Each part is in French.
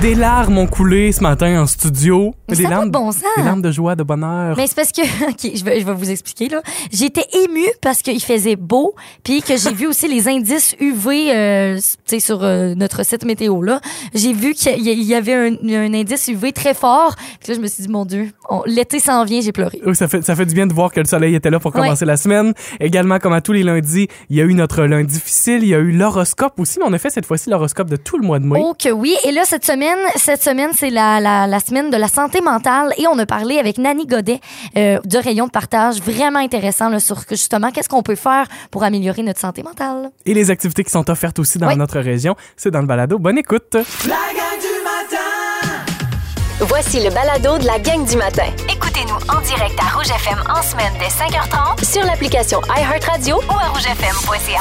Des larmes ont coulé ce matin en studio. Mais des ça larmes, de bon sens. des larmes de joie, de bonheur. Mais c'est parce que, OK, je vais, je vais vous expliquer, là. J'étais émue parce qu'il faisait beau, puis que j'ai vu aussi les indices UV, euh, tu sais, sur euh, notre site météo, là. J'ai vu qu'il y- avait un, un indice UV très fort. Puis là, je me suis dit, mon Dieu, l'été s'en vient, j'ai pleuré. Oui, ça fait, ça fait du bien de voir que le soleil était là pour Ouais. commencer la semaine. Également, comme à tous les lundis, il y a eu notre lundi difficile, il y a eu l'horoscope aussi, mais on a fait cette fois-ci l'horoscope de tout le mois de mai. Oh que oui. Et là, cette semaine, cette semaine, c'est la, la, la semaine de la santé mentale et on a parlé avec Nani Godet euh, de Rayon de partage. Vraiment intéressant là, sur que, justement qu'est-ce qu'on peut faire pour améliorer notre santé mentale. Et les activités qui sont offertes aussi dans Oui. notre région, c'est dans le balado. Bonne écoute! Voici le balado de la gang du matin. En direct à Rouge FM en semaine dès 5h30 Sur l'application iHeartRadio ou à rougefm.ca.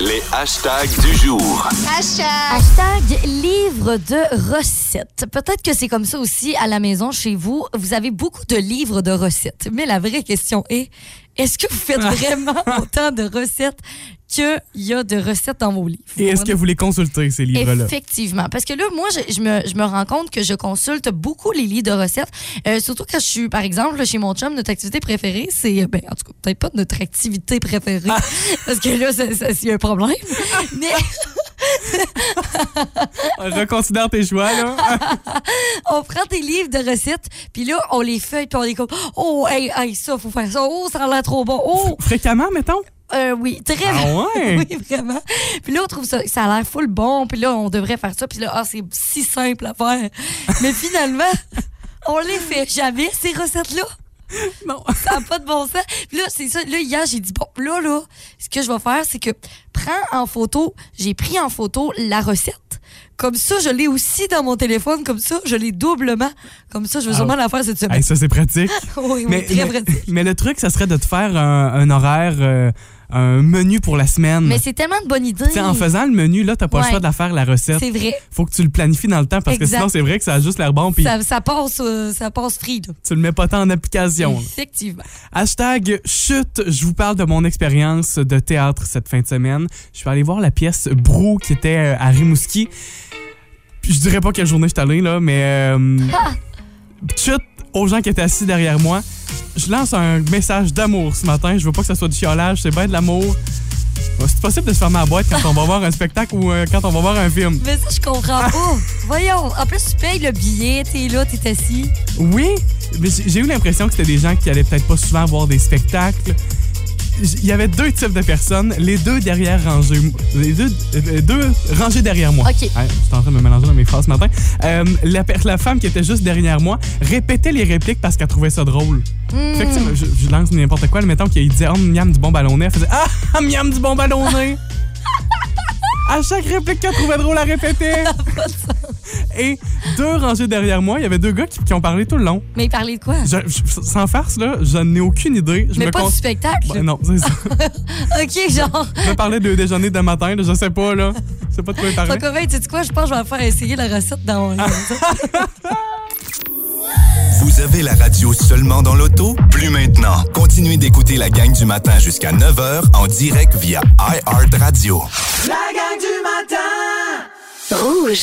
Les hashtags du jour. Hashtag livre de recettes. Peut-être que c'est comme ça aussi à la maison chez vous. Vous avez beaucoup de livres de recettes. Mais la vraie question est, est-ce que vous faites vraiment autant de recettes qu'il y a de recettes dans vos livres? Et est-ce que vous les consultez, ces livres-là? Effectivement. Parce que là, moi, je, je me, je me rends compte que je consulte beaucoup les livres de recettes. Euh, surtout quand je suis, par exemple, là, chez mon chum, notre activité préférée, c'est, ben, en tout cas, peut-être pas notre activité préférée. parce que là, ça- ça- c'est un problème. Mais Reconsidère tes choix, là. on prend des livres de recettes, puis là, on les feuille, puis on est comme, oh, hey, hey, ça, faut faire ça. Oh, ça a l'air trop bon. Oh, Fréquemment, mettons? euh, oui, très Ah ouais? oui, vraiment. Puis là, on trouve ça, ça a l'air full bon, puis là, on devrait faire ça, puis là, ah, c'est si simple à faire. Mais finalement, on les fait jamais, ces recettes-là. Non. Ça n'a pas de bon sens. Puis là, c'est ça. Là, hier, j'ai dit, bon, là, là, ce que je vais faire, c'est que prends en photo, j'ai pris en photo la recette. Comme ça, je l'ai aussi dans mon téléphone. Comme ça, je l'ai doublement. Comme ça, je vais sûrement la faire cette semaine. Hey, ça, c'est pratique. oui, oui, mais, très mais, pratique. mais le truc, ça serait de te faire un, un horaire, euh, un menu pour la semaine. Mais c'est tellement de bonne idée. En faisant le menu, là, t'as pas le Ouais. choix de la faire, la recette. C'est vrai. Faut que tu le planifies dans le temps parce que sinon, c'est vrai que ça a juste l'air bon puis Ça, ça passe, euh, ça passe free, là. tu le mets pas tant en application. là. Effectivement. Hashtag chute, je vous parle de mon expérience de théâtre cette fin de semaine. Je suis allé voir la pièce Brou qui était euh, à Rimouski. Je dirais pas quelle journée je suis allé, là, mais euh, chute aux gens qui étaient assis derrière moi. Je lance un message d'amour ce matin. Je veux pas que ça soit du chiolage, c'est bien de l'amour. C'est possible de se fermer la boîte quand on va voir un spectacle ou euh, quand on va voir un film. Mais ça, je comprends pas. Voyons. En plus, tu payes le billet, t'es là, t'es assis. Oui, mais j'ai j'ai eu l'impression que c'était des gens qui allaient peut-être pas souvent voir des spectacles. Il y avait deux types de personnes, les deux derrière rangées, les deux, euh, deux rangées derrière moi. OK. Je suis en train de me mélanger dans mes phrases ce matin. Euh, la, la femme qui était juste derrière moi répétait les répliques parce qu'elle trouvait ça drôle. Hmm. Fait que, je, je lance n'importe quoi, mettons qu'il disait oh, miam du bon ballonnet, elle faisait ah miam du bon ballonnet. à chaque réplique qu'elle trouvait drôle, elle répétait. Et deux rangées derrière moi, il y avait deux gars qui, qui ont parlé tout le long. Mais il parlait de quoi? Je- je- sans farce, là, je n'ai aucune idée. Je Mais me pas con- du spectacle? Ben non, c'est ça. OK, genre. Je me parlais de déjeuner de matin, là, je sais pas, là. Je sais pas de quoi il parlait. Fait que, ouais, tu sais quoi? Je pense que je vais faire essayer la recette dans mon Vous avez la radio seulement dans l'auto? Plus maintenant. Continuez d'écouter la gang du matin jusqu'à 9h en direct via iHeartRadio. Rouge.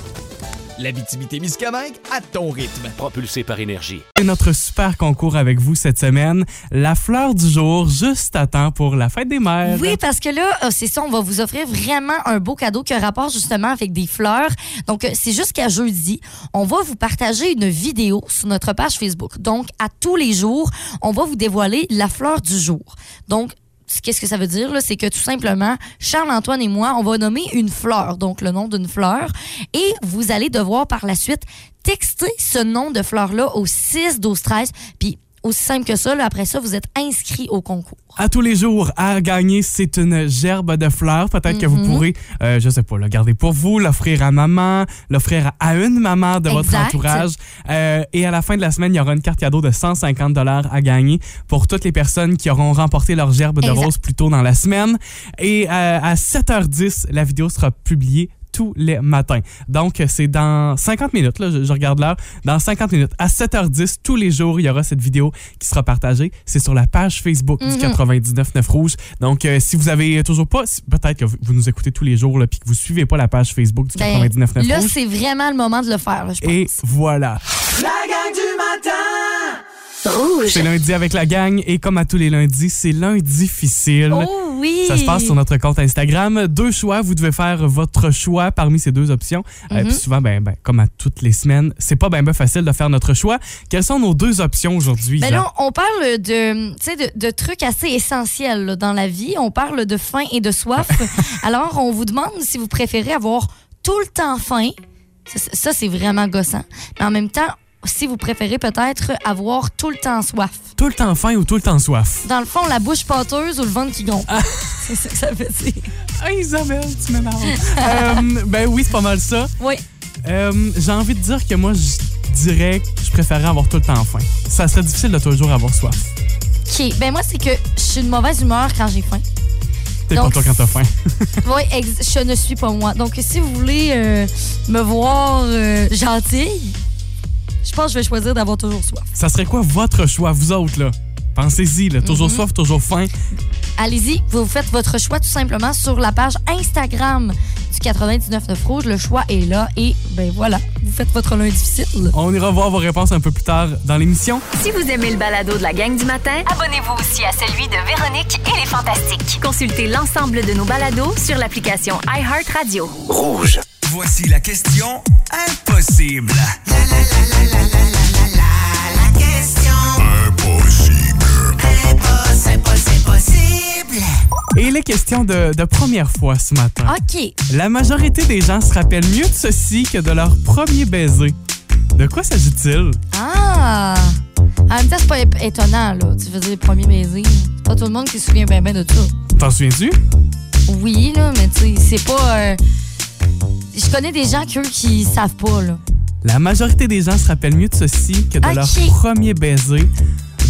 L'Abitibi-Témiscamingue à ton rythme. Propulsé par énergie. C'est notre super concours avec vous cette semaine. La fleur du jour, juste à temps pour la fête des mères. Oui, parce que là, euh, c'est ça, on va vous offrir vraiment un beau cadeau qui a rapport justement avec des fleurs. Donc, euh, c'est jusqu'à jeudi. On va vous partager une vidéo sur notre page Facebook. Donc, à tous les jours, on va vous dévoiler la fleur du jour. Donc, Qu'est-ce que ça veut dire? C'est que tout simplement, Charles-Antoine et moi, on va nommer une fleur, donc le nom d'une fleur, et vous allez devoir par la suite texter ce nom de fleur-là au 6, 12, 13, puis aussi simple que ça, là, après ça, vous êtes inscrit au concours. À tous les jours, à gagner, c'est une gerbe de fleurs. Peut-être que vous Mhm. pourrez, euh, je sais pas, le garder pour vous, l'offrir à maman, l'offrir à une maman de votre entourage. Euh, et à la fin de la semaine, il y aura une carte cadeau de 150 dollars à gagner pour toutes les personnes qui auront remporté leur gerbe de rose plus tôt dans la semaine. Et euh, à 7h10, la vidéo sera publiée tous les matins. Donc, c'est dans 50 minutes, là, je, je regarde l'heure. Dans 50 minutes, à 7h10, tous les jours, il y aura cette vidéo qui sera partagée. C'est sur la page Facebook du Mhm. 99.9 Rouge. Donc, euh, si vous avez toujours pas, si- peut-être que vous, nous écoutez tous les jours, là, puis que vous suivez pas la page Facebook du Ben, 99.9 Là, Rouge. c'est vraiment le moment de le faire, là, je pense. Et voilà. Rouge. C'est lundi avec la gang et comme à tous les lundis, c'est lundi difficile. Oh oui! Ça se passe sur notre compte Instagram. Deux choix, vous devez faire votre choix parmi ces deux options. Euh, Mhm. puis souvent, ben, ben, comme à toutes les semaines, c'est pas ben, ben facile de faire notre choix. Quelles sont nos deux options aujourd'hui? Ben là, on parle de, de, de trucs assez essentiels là, dans la vie. On parle de faim et de soif. Alors, on vous demande si vous préférez avoir tout le temps faim. Ça, ça, c'est vraiment gossant. Mais en même temps, si vous préférez peut-être avoir tout le temps soif. Tout le temps faim ou tout le temps soif? Dans le fond, la bouche pâteuse ou le ventre qui gonfle. Ah. C'est ça que ça veut dire. Ah, Isabelle, tu m'énerves. Euh, ben oui, c'est pas mal ça. Oui. Euh, J'ai envie de dire que moi, je dirais que je préférerais avoir tout le temps faim. Ça serait difficile de toujours avoir soif. OK. Ben moi, c'est que je suis de mauvaise humeur quand j'ai faim. T'es pas toi quand t'as faim. Oui, je ne suis pas moi. Donc, si vous voulez euh, me voir euh, gentille, je pense que je vais choisir d'avoir toujours soif. Ça serait quoi votre choix, vous autres, là? Pensez-y, là. Toujours Mhm. soif, toujours faim. Allez-y, vous faites votre choix tout simplement sur la page Instagram du 99.9 Rouge. Le choix est là et ben voilà, vous faites votre lundi difficile. On ira voir vos réponses un peu plus tard dans l'émission. Si vous aimez le balado de la gang du matin, Abonnez-vous aussi à celui de Véronique et les Fantastiques. consultez l'ensemble de nos balados sur l'application iHeartRadio. Rouge. Voici la question impossible. Et il est question de, de première fois ce matin. OK. La majorité des gens se rappellent mieux de ceci que de leur premier baiser. De quoi s'agit-il? Ah! En même temps, c'est pas étonnant, là. Tu faisais les premiers baisers. C'est pas tout le monde qui se souvient bien bien de ça. T'en souviens-tu? Oui, là, mais tu sais, c'est pas. euh, Je connais des gens qu'eux qui savent pas, là. La majorité des gens se rappellent mieux de ceci que de leur premier baiser.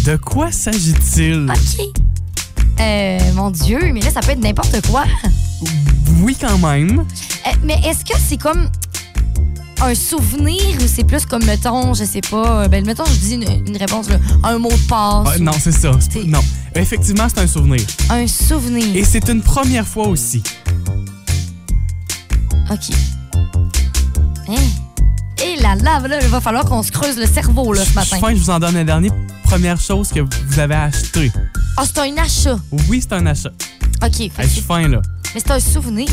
De quoi s'agit-il? OK. Euh, mon Dieu, mais là, ça peut être n'importe quoi. Oui, quand même. Euh, mais est-ce que c'est comme un souvenir ou c'est plus comme, mettons, je sais pas, euh, ben, mettons, je dis une, une réponse, là, un mot de passe. Ah, ou non, c'est ça. Non. Effectivement, c'est un souvenir. Un souvenir. Et c'est une première fois aussi. OK. Hein? Et là, là, là, il va falloir qu'on se creuse le cerveau, là, ce Je matin. fin, je vous en donne un dernier. Première chose que vous avez acheté. Ah, c'est un achat. Oui, c'est un achat. OK. fait Hey, que je suis c'est- fin, là. mais c'est un souvenir.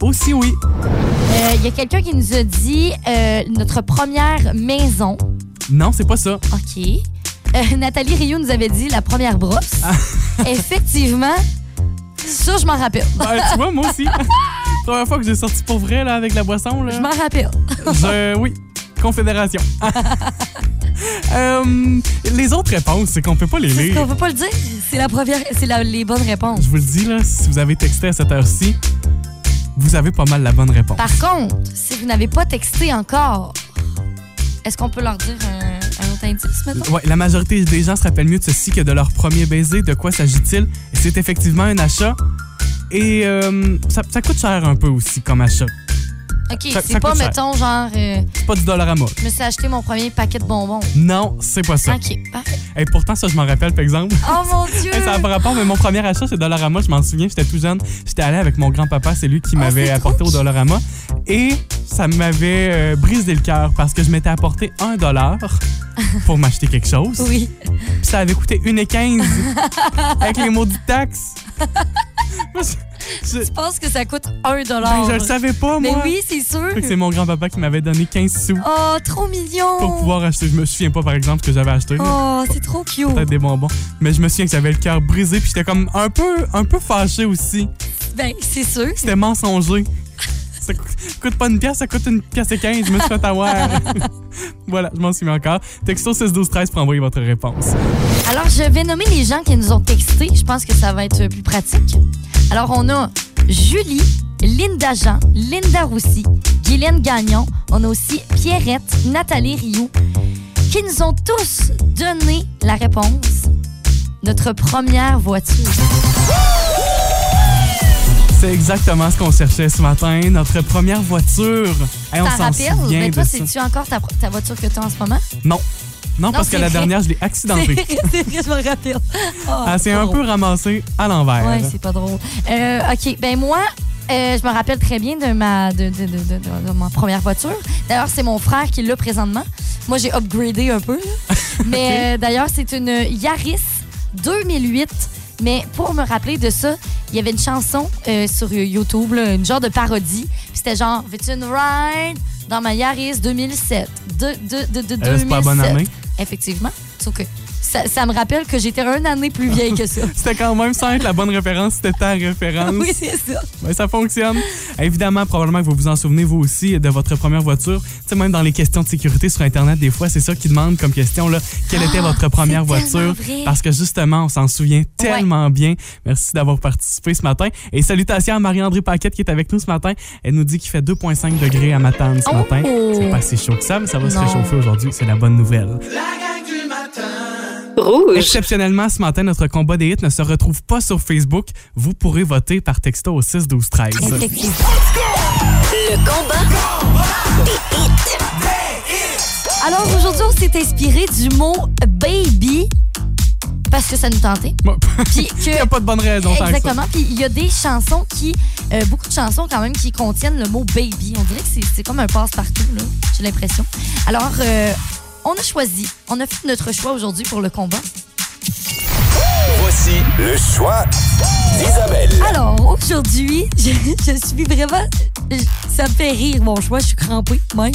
Aussi, oui. Euh, Il y a quelqu'un qui nous a dit euh, notre première maison. Non, c'est pas ça. OK. Euh, Nathalie Rio nous avait dit la première brosse. Ah. Effectivement, ça, je m'en rappelle. Ben, tu vois, moi aussi. Première fois que j'ai sorti pour vrai, là, avec la boisson, là. Je m'en rappelle. Je- oui, Confédération. Euh, les autres réponses, c'est qu'on peut pas les lire. qu'on veut pas le dire. C'est la première, c'est les bonnes réponses. Je vous le dis, là, si vous avez texté à cette heure-ci, vous avez pas mal la bonne réponse. Par contre, si vous n'avez pas texté encore, est-ce qu'on peut leur dire un, un autre indice maintenant? Ouais, la majorité des gens se rappellent mieux de ceci que de leur premier baiser. De quoi s'agit-il? C'est effectivement un achat. Et euh, ça, ça coûte cher un peu aussi comme achat. OK, Ça- c'est pas, cher. mettons, genre, euh, C'est pas du Dollarama. je me suis acheté mon premier paquet de bonbons. Non, c'est pas ça. OK, parfait. Et pourtant, ça, je m'en rappelle, par exemple. Oh mon Dieu! Hey, ça n'a pas rapport, mais mon premier achat, c'est Dollarama. Je m'en souviens, j'étais tout jeune. J'étais allé avec mon grand-papa, c'est lui qui Oh, m'avait apporté au Dollarama. Et ça m'avait euh, brisé le cœur parce que je m'étais apporté un dollar pour m'acheter quelque chose. Oui. Puis ça avait coûté 1,15 avec les maudites taxes. Je, Tu penses que ça coûte un ben, dollar? je le savais pas, Mais moi. oui, c'est sûr. C'est mon grand-papa qui m'avait donné 15 sous Oh, trop mignon! pour pouvoir acheter. Je me souviens pas, par exemple, ce que j'avais acheté. Oh, c'est trop cute. Peut-être des bonbons. Mais je me souviens que j'avais le cœur brisé, puis j'étais comme un peu, un peu fâché aussi. Ben, c'est sûr. C'était mensonger. Ça coûte, coûte pas une pièce, ça coûte une pièce et 15. Je me suis fait avoir. voilà, je m'en souviens encore. Texto 6 12 13 pour envoyer votre réponse. Alors, je vais nommer les gens qui nous ont texté. Je pense que ça va être plus pratique. Alors, on a Julie, Linda Jean, Linda Roussy, Guylaine Gagnon. On a aussi Pierrette, Nathalie Rioux, qui nous ont tous donné la réponse. Notre première voiture. C'est exactement ce qu'on cherchait ce matin. Notre première voiture. Hey, on s'en souvient Mais toi, de ça. c'est-tu encore ta, ta voiture que tu as en ce moment? Non. Non, parce que la vrai. dernière, je l'ai accidentée. c'est vrai, je me rappelle. Oh, Ah, un drôle. peu ramassé à l'envers. Ouais, c'est pas drôle. Euh, OK, ben moi, euh, je me rappelle très bien de ma, de, de- de- de- de ma première voiture. D'ailleurs, c'est mon frère qui l'a présentement. Moi, j'ai upgradé un peu. là. Mais euh, d'ailleurs, c'est une Yaris 2008. Mais pour me rappeler de ça, il y avait une chanson euh, sur YouTube, là, une genre de parodie. C'était genre, veux-tu une ride? Dans ma Yaris 2007? De, de, de, de, Euh, c'est pas la bonne 2007. année. Effectivement. Sauf que ça, ça me rappelle que j'étais une année plus vieille que ça. C'était quand même sans être la bonne référence, c'était ta référence. oui, c'est ça. Ouais, ça fonctionne. Évidemment, probablement que vous vous en souvenez, vous aussi, de votre première voiture. Tu sais, même dans les questions de sécurité sur Internet, des fois, c'est ça qu'ils demandent comme question, là. Quelle était votre première Ah, voiture? Parce que justement, on s'en souvient tellement bien. Merci d'avoir participé ce matin. Et salutations à Marie-André Paquette qui est avec nous ce matin. Elle nous dit qu'il fait 2,5 degrés à Matane ce Oh! matin. C'est pas si chaud que ça, mais ça va se réchauffer aujourd'hui. C'est la bonne nouvelle. Rouge. Exceptionnellement, ce matin, notre combat des hits ne se retrouve pas sur Facebook. Vous pourrez voter par texto au 6 12 13. Effectivement. Le combat. Alors aujourd'hui, on s'est inspiré du mot baby parce que ça nous tentait. Puis Il n'y a que pas de bonne raison. que. Exactement. Puis il y a des chansons qui, euh, beaucoup de chansons quand même, qui contiennent le mot baby. On dirait que c'est- c'est comme un passe-partout, là. J'ai l'impression. Alors, euh, on a choisi, on a fait notre choix aujourd'hui pour le combat. Voici le choix d'Isabelle. Alors, aujourd'hui, je, je suis vraiment. je- Ça me fait rire, mon choix. Je suis crampée, même.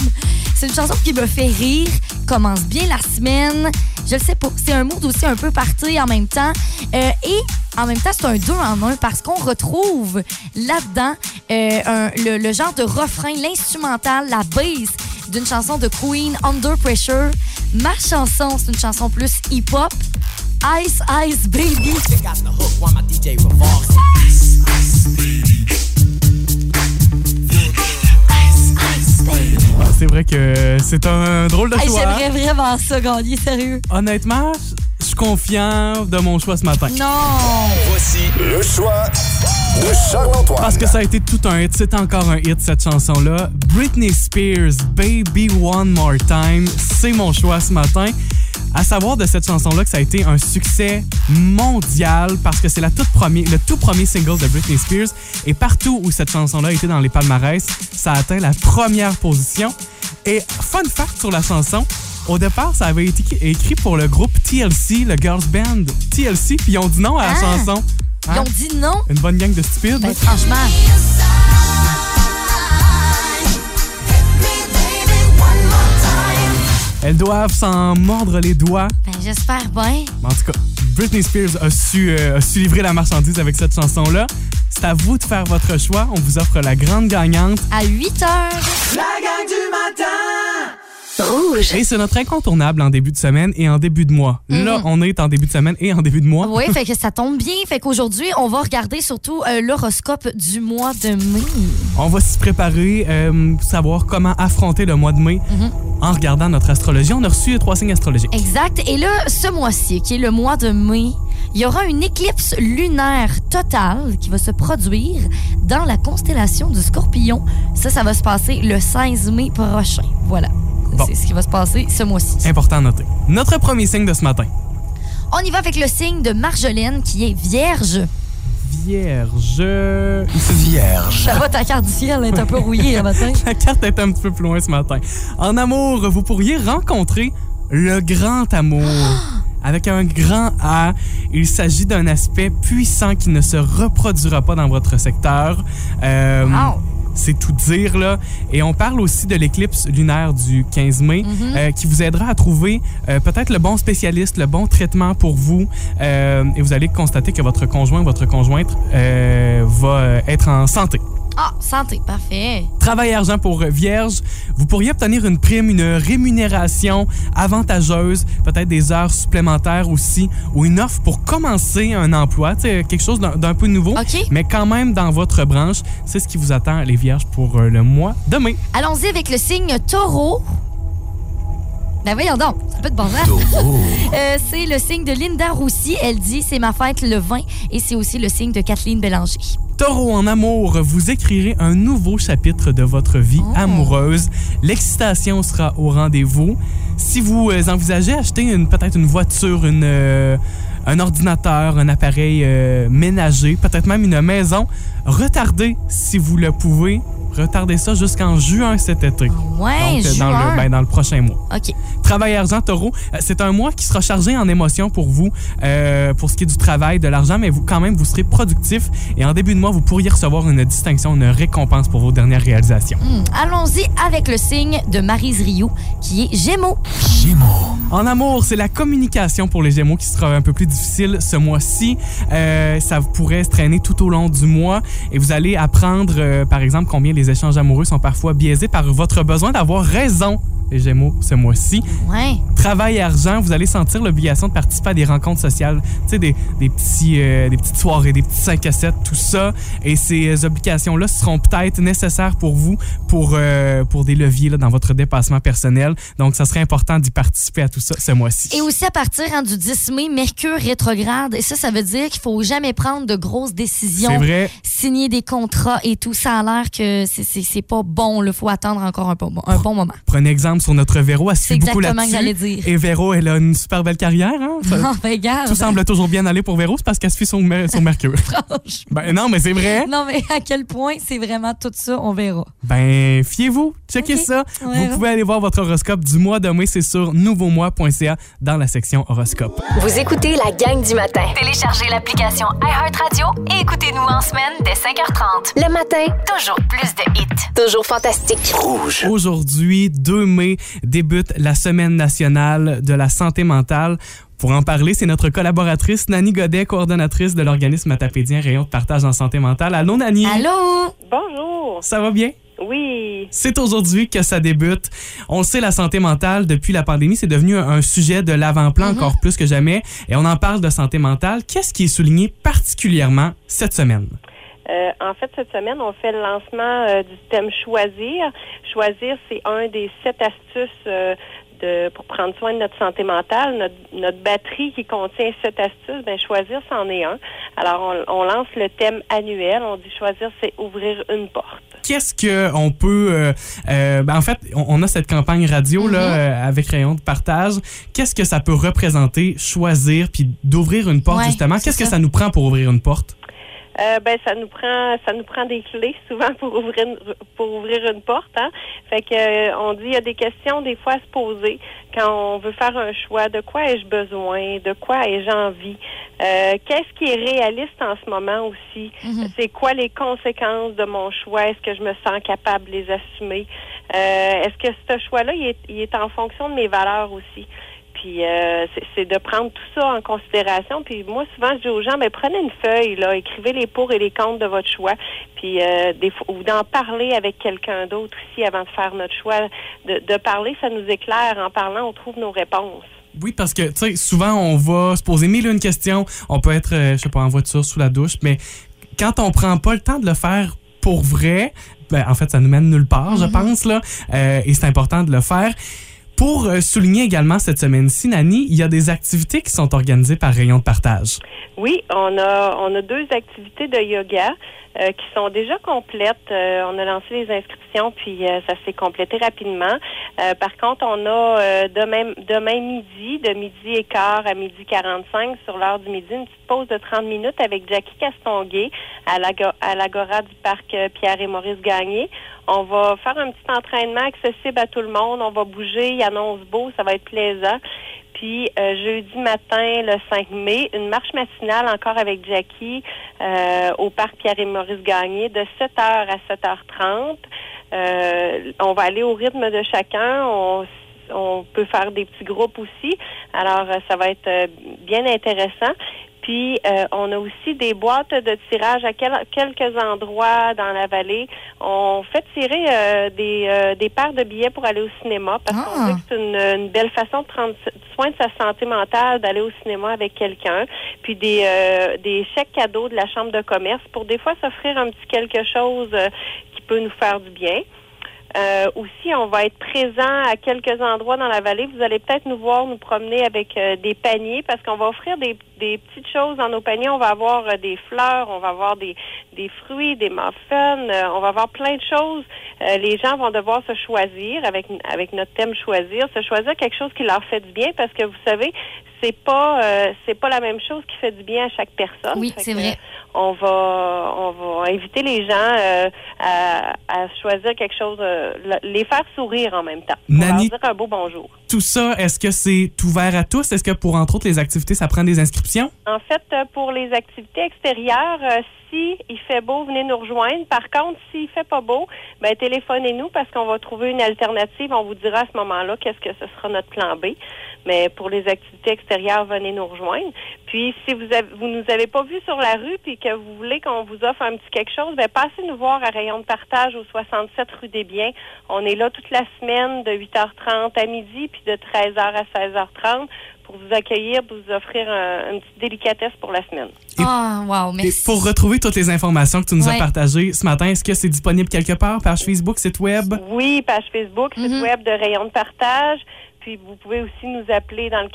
C'est une chanson qui me fait rire, commence bien la semaine. Je le sais pas. C'est un mood aussi un peu party en même temps. Euh, et en même temps, c'est un deux en un parce qu'on retrouve là-dedans euh, un- le, le genre de refrain, l'instrumental, la bass d'une chanson de Queen, Under Pressure. Ma chanson, c'est une chanson plus hip-hop. Ice Ice Baby. C'est vrai que c'est un drôle de Hey, choix. J'aimerais vraiment ça gagner, sérieux. Honnêtement, je suis confiant de mon choix ce matin. Non! Voici le choix de Charles-Antoine. Parce que ça a été tout un hit. C'est encore un hit, cette chanson-là. Britney Spears, Baby One More Time, c'est mon choix ce matin. À savoir de cette chanson-là que ça a été un succès mondial parce que c'est la toute premier, le tout premier single de Britney Spears. Et partout où cette chanson-là a été dans les palmarès, ça a atteint la première position. Et fun fact sur la chanson, au départ, ça avait été écrit pour le groupe TLC, le girls band TLC, puis ils ont dit non à la Ah. chanson. Ils Hein? ont dit non. Une bonne gang de stupides. Ben, franchement. Elles doivent s'en mordre les doigts. Ben, j'espère bien. En tout cas, Britney Spears a su, euh, a su livrer la marchandise avec cette chanson-là. C'est à vous de faire votre choix. On vous offre la grande gagnante. À 8 heures. Rouge. Et c'est notre incontournable en début de semaine et en début de mois. Là, on est en début de semaine et en début de mois. Oui, fait que ça tombe bien. Fait qu'aujourd'hui, on va regarder surtout euh, l'horoscope du mois de mai. On va s'y préparer, euh, savoir comment affronter le mois de mai en regardant notre astrologie. On a reçu les trois signes astrologiques. Exact. Et là, ce mois-ci, qui est le mois de mai, il y aura une éclipse lunaire totale qui va se produire dans la constellation du Scorpion. Ça, ça va se passer le 16 mai prochain. Voilà. Bon. C'est ce qui va se passer ce mois-ci. Important à noter. Notre premier signe de ce matin. On y va avec le signe de Marjolaine qui est vierge. Vierge. Vierge. Ça va, ta carte du ciel est un peu rouillée le matin. La carte est un petit peu plus loin ce matin. En amour, vous pourriez rencontrer le grand amour. Avec un grand A, il s'agit d'un aspect puissant qui ne se reproduira pas dans votre secteur. Euh, Wow. C'est tout dire, là. Et on parle aussi de l'éclipse lunaire du 15 mai Mm-hmm. euh, qui vous aidera à trouver euh, peut-être le bon spécialiste, le bon traitement pour vous. Euh, et vous allez constater que votre conjoint, votre conjointe va être en santé. Ah, santé, parfait. Travail et argent pour Vierge, vous pourriez obtenir une prime, une rémunération avantageuse, peut-être des heures supplémentaires aussi, ou une offre pour commencer un emploi, tu sais, quelque chose d'un peu nouveau, OK. mais quand même dans votre branche. C'est ce qui vous attend, les Vierges, pour euh, le mois de mai. Allons-y avec le signe taureau. Ben voyons donc, ça peut être bon sens. Euh, c'est le signe de Linda Roussy. Elle dit c'est ma fête le 20 et c'est aussi le signe de Kathleen Bélanger. Taureau en amour, vous écrirez un nouveau chapitre de votre vie Oh. amoureuse. L'excitation sera au rendez-vous. Si vous euh, envisagez acheter une peut-être une voiture, une, euh, un ordinateur, un appareil euh, ménager, peut-être même une maison, retardez si vous le pouvez. Retardez ça jusqu'en juin cet été. Ouais, Donc, euh, juin. Dans, le, ben, dans le prochain mois. OK. Travail argent taureau, euh, c'est un mois qui sera chargé en émotions pour vous, euh, pour ce qui est du travail, de l'argent, mais vous quand même, vous serez productif et en début de mois, vous pourriez recevoir une distinction, une récompense pour vos dernières réalisations. Hmm, Allons-y avec le signe de Marise Rioux qui est Gémeaux. Gémeaux. En amour, c'est la communication pour les Gémeaux qui sera un peu plus difficile ce mois-ci. Euh, ça pourrait se traîner tout au long du mois et vous allez apprendre, euh, par exemple, combien les échanges amoureux sont parfois biaisés par votre besoin d'avoir raison. Les Gémeaux, ce mois-ci. Ouais. Travail et argent, vous allez sentir l'obligation de participer à des rencontres sociales, tu sais, des, des, petits, euh, des petites soirées, des petits 5 à 7, tout ça. Et ces obligations-là seront peut-être nécessaires pour vous pour, euh, pour des leviers là, dans votre dépassement personnel. Donc, ça serait important d'y participer à tout ça ce mois-ci. Et aussi à partir hein, du 10 mai, Mercure rétrograde. Et ça, ça veut dire qu'il faut jamais prendre de grosses décisions. C'est vrai. Signer des contrats et tout. Ça a l'air que c'est- c'est c'est pas bon. Il faut attendre encore un, bon- un bon moment. Prenez exemple sur notre Véro, elle C'est suit beaucoup exactement que là-dessus. j'allais dire. Et Véro, elle a une super belle carrière. Hein? Ça- Non, ben, tout semble toujours bien aller pour Véro, c'est parce qu'elle se suit Mer- sur Mercure. ben non, mais c'est vrai. Non, mais à quel point c'est vraiment tout ça, on verra. Ben, fiez-vous, checkez ça. Vous pouvez aller voir votre horoscope du mois de mai, c'est sur nouveaumois.ca dans la section horoscope. Vous écoutez la gang du matin. Téléchargez l'application iHeartRadio et écoutez-nous en semaine dès 5h30. Le matin, Toujours plus de hits. toujours fantastique. Rouge. Aujourd'hui, 2 mai, débute la semaine nationale de la santé mentale. Pour en parler, c'est notre collaboratrice Nani Godet, coordonnatrice de l'organisme matapédien Rayon de partage en santé mentale. Allô, Nani? Allô? Bonjour. Ça va bien? Oui. C'est aujourd'hui que ça débute. On le sait, la santé mentale, depuis la pandémie, c'est devenu un sujet de l'avant-plan encore plus que jamais. Et on en parle de santé mentale. Qu'est-ce qui est souligné particulièrement cette semaine? Euh, en fait, cette semaine, on fait le lancement euh, du thème Choisir. Choisir, c'est un des sept astuces euh, de, pour prendre soin de notre santé mentale. Notre, notre batterie qui contient sept astuces, ben Choisir, c'en est un. Alors, on, on lance le thème annuel. On dit Choisir, c'est ouvrir une porte. Qu'est-ce que on peut euh, euh, ben en fait on, on a cette campagne radio là euh, avec rayon de partage qu'est-ce que ça peut représenter choisir puis d'ouvrir une porte Ouais, justement? qu'est-ce que ça nous prend pour ouvrir une porte? Euh, ben ça nous prend ça nous prend des clés souvent pour ouvrir une, pour ouvrir une porte hein. Fait que euh, on dit il y a des questions des fois à se poser quand on veut faire un choix. De quoi ai-je besoin, de quoi ai-je envie, Euh, qu'est-ce qui est réaliste en ce moment aussi, c'est quoi les conséquences de mon choix, est-ce que je me sens capable de les assumer, Euh, est-ce que ce choix-là il est, il est en fonction de mes valeurs aussi? Puis euh, c'est- de prendre tout ça en considération. Puis moi, souvent, je dis aux gens, mais prenez une feuille, là, écrivez les pour et les contre de votre choix. Puis euh, des fois, ou d'en parler avec quelqu'un d'autre aussi avant de faire notre choix. De, de parler, ça nous éclaire. En parlant, on trouve nos réponses. oui parce que tu sais souvent on va se poser mille et une questions on peut être euh, je sais pas en voiture sous la douche mais quand on prend pas le temps de le faire pour vrai ben, en fait ça nous mène nulle part je pense là Euh, et c'est important de le faire pour euh, souligner également cette semaine-ci, Nani, il y a des activités qui sont organisées par Rayon de partage. Oui, on a on a deux activités de yoga. Euh, qui sont déjà complètes. Euh, on a lancé les inscriptions, puis euh, ça s'est complété rapidement. Euh, par contre, on a euh, demain, demain midi, de midi et quart à midi 45, sur l'heure du midi, une petite pause de 30 minutes avec Jackie Castonguay à l'Ago- à l'Agora du parc euh, Pierre et Maurice Gagné. On va faire un petit entraînement accessible à tout le monde. On va bouger, il annonce beau, ça va être plaisant. Puis euh, jeudi matin, le 5 mai, une marche matinale encore avec Jackie euh, au parc Pierre et Maurice Gagné de 7h à 7h30. Euh, on va aller au rythme de chacun. On peut faire des petits groupes aussi. Alors, euh, ça va être euh, bien intéressant. Puis, euh, on a aussi des boîtes de tirage à quel- quelques endroits dans la vallée. On fait tirer euh, des, euh, des paires de billets pour aller au cinéma parce qu'on Ah. dit que c'est une, une belle façon de prendre soin de sa santé mentale, d'aller au cinéma avec quelqu'un. Puis des, euh, des chèques cadeaux de la Chambre de commerce pour des fois s'offrir un petit quelque chose euh, qui peut nous faire du bien. Euh, aussi, on va être présent à quelques endroits dans la vallée. Vous allez peut-être nous voir nous promener avec euh, des paniers parce qu'on va offrir des, des petites choses dans nos paniers. On va avoir euh, des fleurs, on va avoir des, des fruits, des muffins, euh, on va avoir plein de choses. Euh, les gens vont devoir se choisir avec avec notre thème choisir, se choisir quelque chose qui leur fait du bien parce que vous savez, c'est pas euh, c'est pas la même chose qui fait du bien à chaque personne. Oui, c'est vrai. on va on va inviter les gens euh, à, à choisir quelque chose, euh, le- les faire sourire en même temps. Va leur Nani- dire un beau bonjour. Tout ça, est-ce que c'est ouvert à tous? Est-ce que pour, entre autres, les activités, ça prend des inscriptions? En fait, euh, pour les activités extérieures, euh, si il fait beau, venez nous rejoindre. Par contre, s'il fait pas beau, ben téléphonez-nous parce qu'on va trouver une alternative. On vous dira à ce moment-là qu'est-ce que ce sera notre plan B. Mais pour les activités extérieures, venez nous rejoindre. Puis, si vous avez, vous nous avez pas vu sur la rue puis que vous voulez qu'on vous offre un petit quelque chose, ben passez nous voir à Rayon de partage au 67 rue des Biens. On est là toute la semaine de 8h30 à midi puis de 13h à 16h30 pour vous accueillir, pour vous offrir un- une petite délicatesse pour la semaine. Ah, wow, Et merci. pour retrouver toutes les informations que tu nous as partagées ce matin, est-ce que c'est disponible quelque part? Page Facebook, site web? Oui, page Facebook, site Mhm. web de Rayon de partage. Puis vous pouvez aussi nous appeler dans le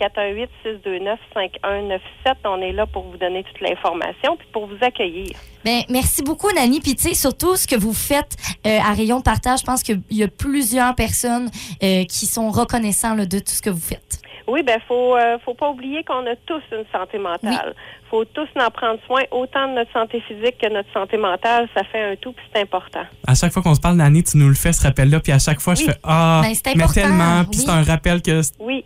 418-629-5197. On est là pour vous donner toute l'information puis pour vous accueillir. Ben, merci beaucoup, Nani. Puis, tu sais, surtout ce que vous faites euh, à Rayon de Partage, je pense qu'il y a plusieurs personnes euh, qui sont reconnaissants là, de tout ce que vous faites. Oui, ben faut euh, faut pas oublier qu'on a tous une santé mentale. Faut tous en prendre soin, autant de notre santé physique que notre santé mentale. Ça fait un tout, puis c'est important. À chaque fois qu'on se parle d'année, tu nous le fais, ce rappel-là, puis à chaque fois, je fais Ah, Ben, c'est mais important, tellement, puis oui. c'est un rappel que Oui,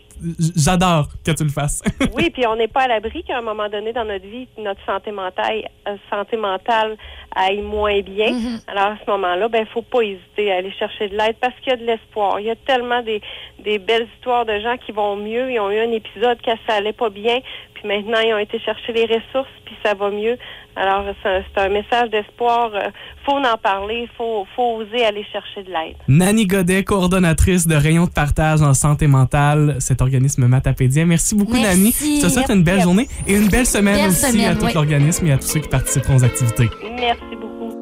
j'adore que tu le fasses. oui, puis on n'est pas à l'abri qu'à un moment donné dans notre vie, notre santé mentale, euh, santé mentale aille moins bien. Mhm. Alors à ce moment-là, ben faut pas hésiter à aller chercher de l'aide parce qu'il y a de l'espoir. Il y a tellement des, des belles histoires de gens qui vont mieux. Ils ont eu un épisode que ça allait pas bien, puis maintenant ils ont été chercher les ressources, puis ça va mieux. Alors c'est un, message d'espoir. Euh, faut en parler, faut faut oser aller chercher de l'aide. Nani Godet, coordonnatrice de Rayon de partage en santé mentale, cet organisme matapédien. Merci beaucoup, Merci. Nani. Je te souhaite une belle journée et une belle semaine Belle aussi semaine, à tout oui. l'organisme et à tous ceux qui participeront aux activités. Merci beaucoup.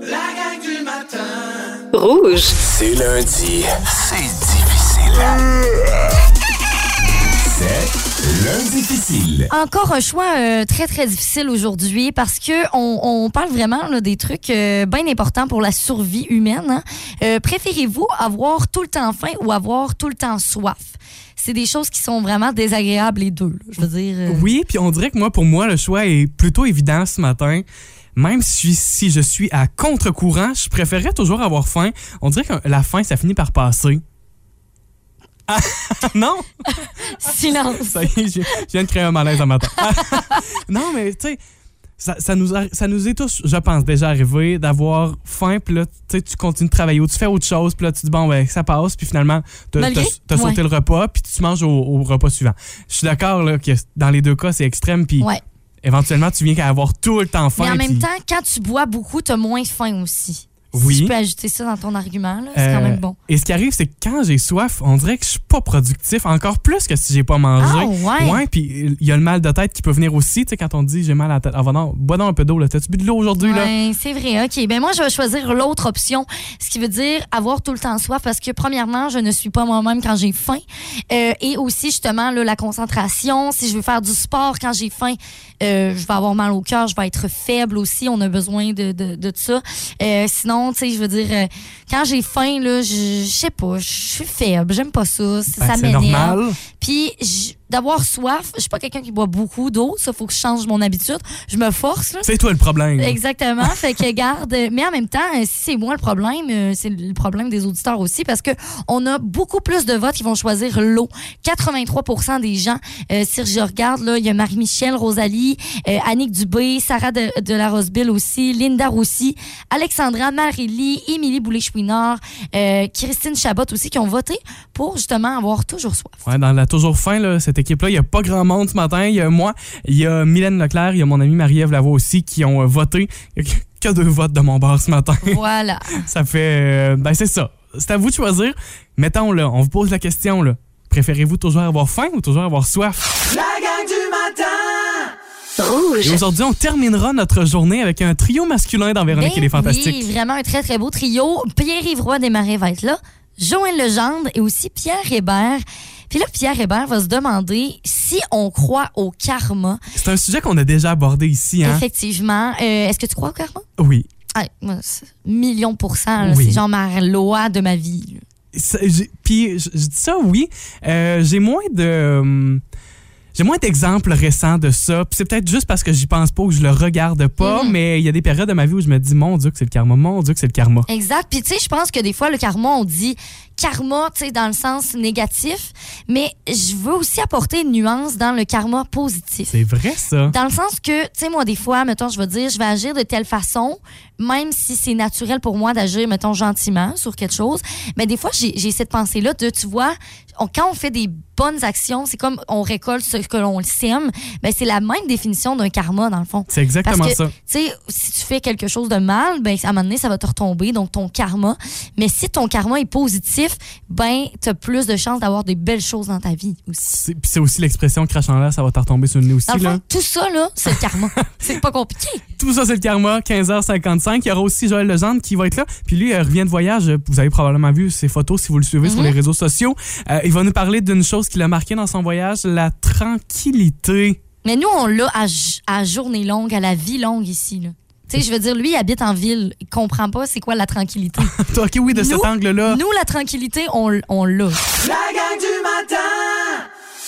Rouge. C'est lundi. C'est difficile. C'est lundi difficile. Encore un choix euh, très, très difficile aujourd'hui parce que on, on parle vraiment là, des trucs euh, bien importants pour la survie humaine. hein. Euh, Préférez-vous avoir tout le temps faim ou avoir tout le temps soif? C'est des choses qui sont vraiment désagréables les deux. là. Je veux dire. euh, Oui, puis on dirait que moi, pour moi, le choix est plutôt évident ce matin. Même si, si je suis à contre-courant, je préférerais toujours avoir faim. On dirait que la faim, ça finit par passer. Ah, non! Silence. Ça y est, je, viens de créer un malaise un matin. non, mais tu sais, ça, ça nous, ça nous est tous, je pense, déjà arrivé d'avoir faim, puis là, tu sais, tu continues de travailler ou tu fais autre chose, puis là, tu dis, bon, ben, ça passe, puis finalement, t'as- t'as sauté le repas, puis tu manges au, au repas suivant. Je suis d'accord que dans les deux cas, c'est extrême, puis Ouais. éventuellement, tu viens qu'à avoir tout le temps faim. Mais en même temps, quand tu bois beaucoup, tu as moins faim aussi. Oui. Si je peux ajouter ça dans ton argument, là, c'est Euh, quand même bon. Et ce qui arrive, c'est que quand j'ai soif, on dirait que je suis pas productif, encore plus que si j'ai pas mangé. Ah, ouais? Ouais, puis il y a le mal de tête qui peut venir aussi, tu sais, quand on dit j'ai mal à la tête. Ah, va donc, bois donc un peu d'eau, là. T'as-tu bu de l'eau aujourd'hui, là? C'est vrai. OK. Ben moi, je vais choisir l'autre option, ce qui veut dire avoir tout le temps soif parce que, premièrement, je ne suis pas moi-même quand j'ai faim. Euh, et aussi, justement, là, la concentration. Si je veux faire du sport quand j'ai faim, euh, je vais avoir mal au cœur, je vais être faible aussi. On a besoin de, de, de ça. Euh, sinon, tu sais, je veux dire, euh, quand j'ai faim, là, je je sais pas, je suis faible. J'aime pas ça. Ben, ça m'énerve. Puis d'avoir soif, je suis pas quelqu'un qui boit beaucoup d'eau. Ça, faut que je change mon habitude. Je me force, là. C'est toi le problème. Exactement. fait que garde. Mais en même temps, euh, si c'est moi le problème, euh, c'est le problème des auditeurs aussi parce que on a beaucoup plus de votes qui vont choisir l'eau. 83% des gens. Euh, si je regarde, là, il y a Marie-Michel, Rosalie, euh, Annick Dubé, Sarah de, de la Roseville aussi, Linda Roussy, Alexandra, Marie-Lie, Émilie Boulay-Chouinard, euh, Christine Chabot aussi qui ont voté pour justement avoir toujours soif. Ouais, dans la toujours fin, là, cette équipe-là, il n'y a pas grand monde ce matin. Il y a moi, il y a Mylène Leclerc, il y a mon amie Marie-Ève Lavoie aussi qui ont euh, voté. Il n'y a que deux votes de mon bar ce matin. Voilà. ça fait. euh, ben, c'est ça. C'est à vous de choisir. Mettons, là, on vous pose la question, là. Préférez-vous toujours avoir faim ou toujours avoir soif? La gang du matin! Rouge. Et aujourd'hui, on terminera notre journée avec un trio masculin dans Véronique Ben et les Fantastiques. Oui, vraiment un très, très beau trio. Pierre-Yves Roy Desmarais va être là, Joël Legendre et aussi Pierre Hébert. Puis là, Pierre Hébert va se demander si on croit au karma. C'est un sujet qu'on a déjà abordé ici, hein? Effectivement. Euh, Est-ce que tu crois au karma? Oui. Ah, million pour cent. Oui. C'est genre ma loi de ma vie. Puis je, dis ça, oui. Euh, j'ai moins de. hum, J'ai moins d'exemples récents de ça. C'est peut-être juste parce que j'y pense pas ou je le regarde pas, Mhm. mais il y a des périodes de ma vie où je me dis, mon Dieu, que c'est le karma, mon Dieu, que c'est le karma. Exact. Puis tu sais, je pense que des fois, le karma, on dit karma, tu sais, dans le sens négatif, mais je veux aussi apporter une nuance dans le karma positif. C'est vrai, ça. Dans le sens que, tu sais, moi, des fois, mettons, je vais dire, je vais agir de telle façon, même si c'est naturel pour moi d'agir, mettons, gentiment sur quelque chose. Mais des fois, j'ai cette pensée-là de, tu vois, on- quand on fait des bonnes actions, c'est comme on récolte ce que l'on sème. Ben, c'est la même définition d'un karma, dans le fond. C'est exactement Parce que, ça. tu sais, si tu fais quelque chose de mal, ben, à un moment donné, ça va te retomber, donc ton karma. Mais si ton karma est positif, ben, t'as plus de chances d'avoir des belles choses dans ta vie aussi. C'est- aussi l'expression crache en l'air, ça va te retomber sur le nez aussi. Dans le là. fond, tout ça, là, c'est le karma. c'est pas compliqué. Tout ça, c'est le karma, 15h55. Il y aura aussi Joël Legendre qui va être là. Puis lui, il revient de voyage. Vous avez probablement vu ses photos si vous le suivez sur Mhm. les réseaux sociaux. Euh, il va nous parler d'une chose qui l'a marqué dans son voyage, la tranquillité. Mais nous, on l'a à, à journée longue, à la vie longue ici. Là. Tu sais, je veux dire, lui, il habite en ville. Il comprend pas c'est quoi la tranquillité. Toi, OK, oui, de cet angle-là. Nous, la tranquillité, on, on l'a. La gang du matin!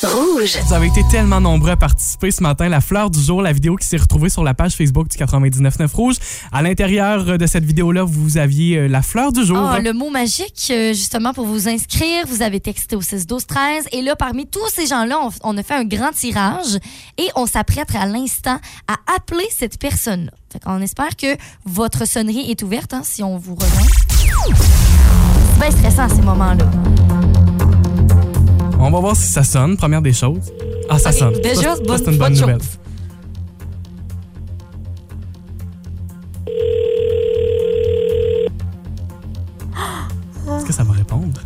Rouge. Vous avez été tellement nombreux à participer ce matin. La fleur du jour, la vidéo qui s'est retrouvée sur la page Facebook du 99.9 Rouge. À l'intérieur de cette vidéo-là, vous aviez euh, la fleur du jour. Ah, le mot magique, euh, justement, pour vous inscrire, vous avez texté au 6 12 13 Et là, parmi tous ces gens-là, on, on a fait un grand tirage et on s'apprête à l'instant à appeler cette personne-là. Qu'on espère que votre sonnerie est ouverte hein, si on vous rejoint. C'est bien stressant, ces moments-là. On va voir si ça sonne, première des choses. Ah, ça sonne. déjà, Ça, ça, bonne- c'est une bonne bonne nouvelle. chose. Est-ce que ça va répondre?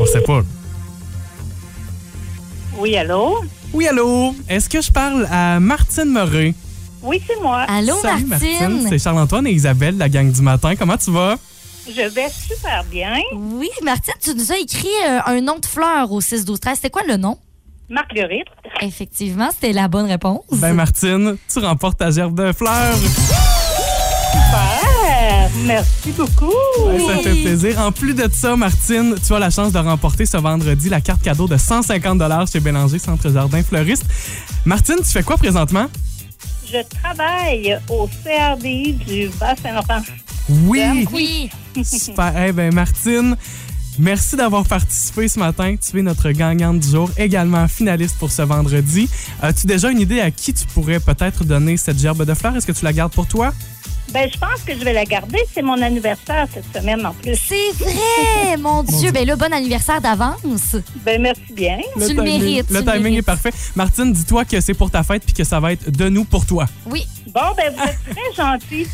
On sait pas. Oui, allô? Oui, allô? Est-ce que je parle à Martine Murray? Oui, c'est moi. Allô, Salut Martine? c'est Charles-Antoine et Isabelle, de la gang du matin. Comment tu vas? Je vais super bien. Oui, Martine, tu nous as écrit euh, un nom de fleur au 6 12 13 C'était quoi le nom? Marguerite. Effectivement, c'était la bonne réponse. Ben, Martine, tu remportes ta gerbe de fleurs. Super! Merci beaucoup. Ben, ça fait plaisir. En plus de ça, Martine, tu as la chance de remporter ce vendredi la carte cadeau de 150 chez Bélanger Centre Jardin Fleuriste. Martine, tu fais quoi présentement? Je travaille au CRDI du Bas-Saint-Laurent. Oui! Oui. Super. Eh ben, Martine, merci d'avoir participé ce matin. Tu es notre gagnante du jour, également finaliste pour ce vendredi. As-tu déjà une idée à qui tu pourrais peut-être donner cette gerbe de fleurs? Est-ce que tu la gardes pour toi? Ben, je pense que je vais la garder. C'est mon anniversaire cette semaine en plus. C'est vrai! Mon Dieu, ben là, bon anniversaire d'avance. Ben, merci bien. Tu le mérites. Le timing est parfait. Martine, dis-toi que c'est pour ta fête puis que ça va être de nous pour toi. Oui. Bon, ben, vous êtes très gentil.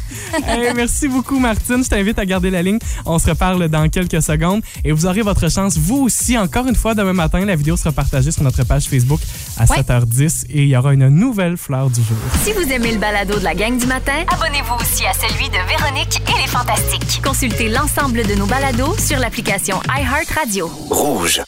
Hey, merci beaucoup, Martine. Je t'invite à garder la ligne. On se reparle dans quelques secondes et vous aurez votre chance, vous aussi, encore une fois, demain matin. La vidéo sera partagée sur notre page Facebook à Ouais. 7h10 et il y aura une nouvelle fleur du jour. Si vous aimez le balado de la gang du matin, abonnez-vous aussi à celui de Véronique et les Fantastiques. Consultez l'ensemble de nos balados sur l'application iHeartRadio. Rouge.